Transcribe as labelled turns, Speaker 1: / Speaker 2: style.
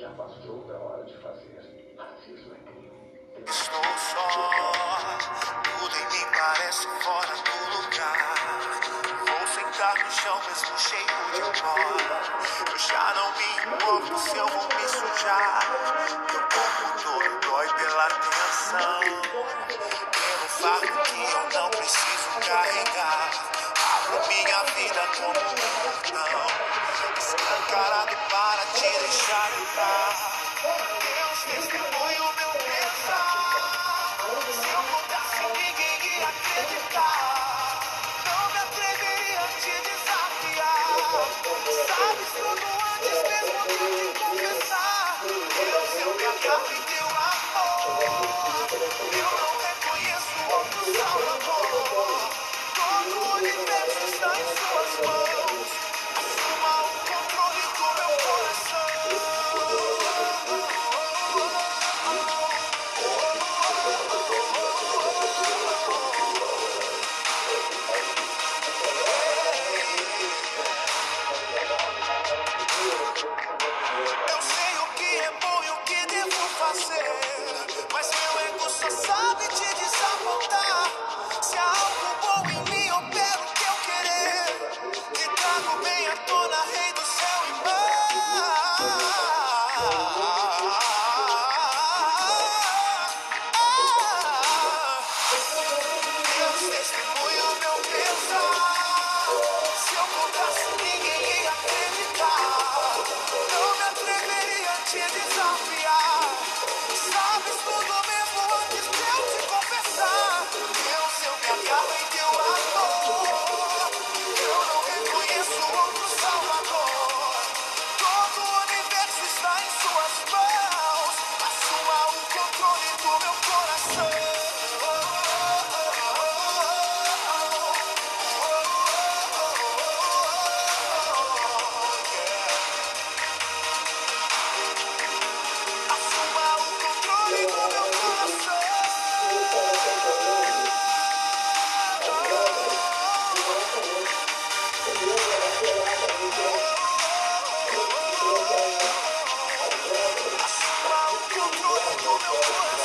Speaker 1: Já passou da hora de fazer. Racismo é crime.
Speaker 2: Estou só, tudo em mim parece fora do lugar. Vou sentar no chão mesmo cheio de pó. Eu já não me importo se eu vou me sujar. Meu corpo todo dói pela tensão. Pelo fardo que eu não preciso carregar. Abro minha vida como um portão. Escancarado para te deixar Tudo antes mesmo de te confessar. Eu me agarro mas meu ego só sabe te desapontar. Se há algo bom em mim, ou pego que eu querer. Te trago bem à tona, rei do céu e mar. Deus testemunha o meu pensar. Se eu contasse, ninguém ia acreditar. Não me atreveria a te dizer. Oh,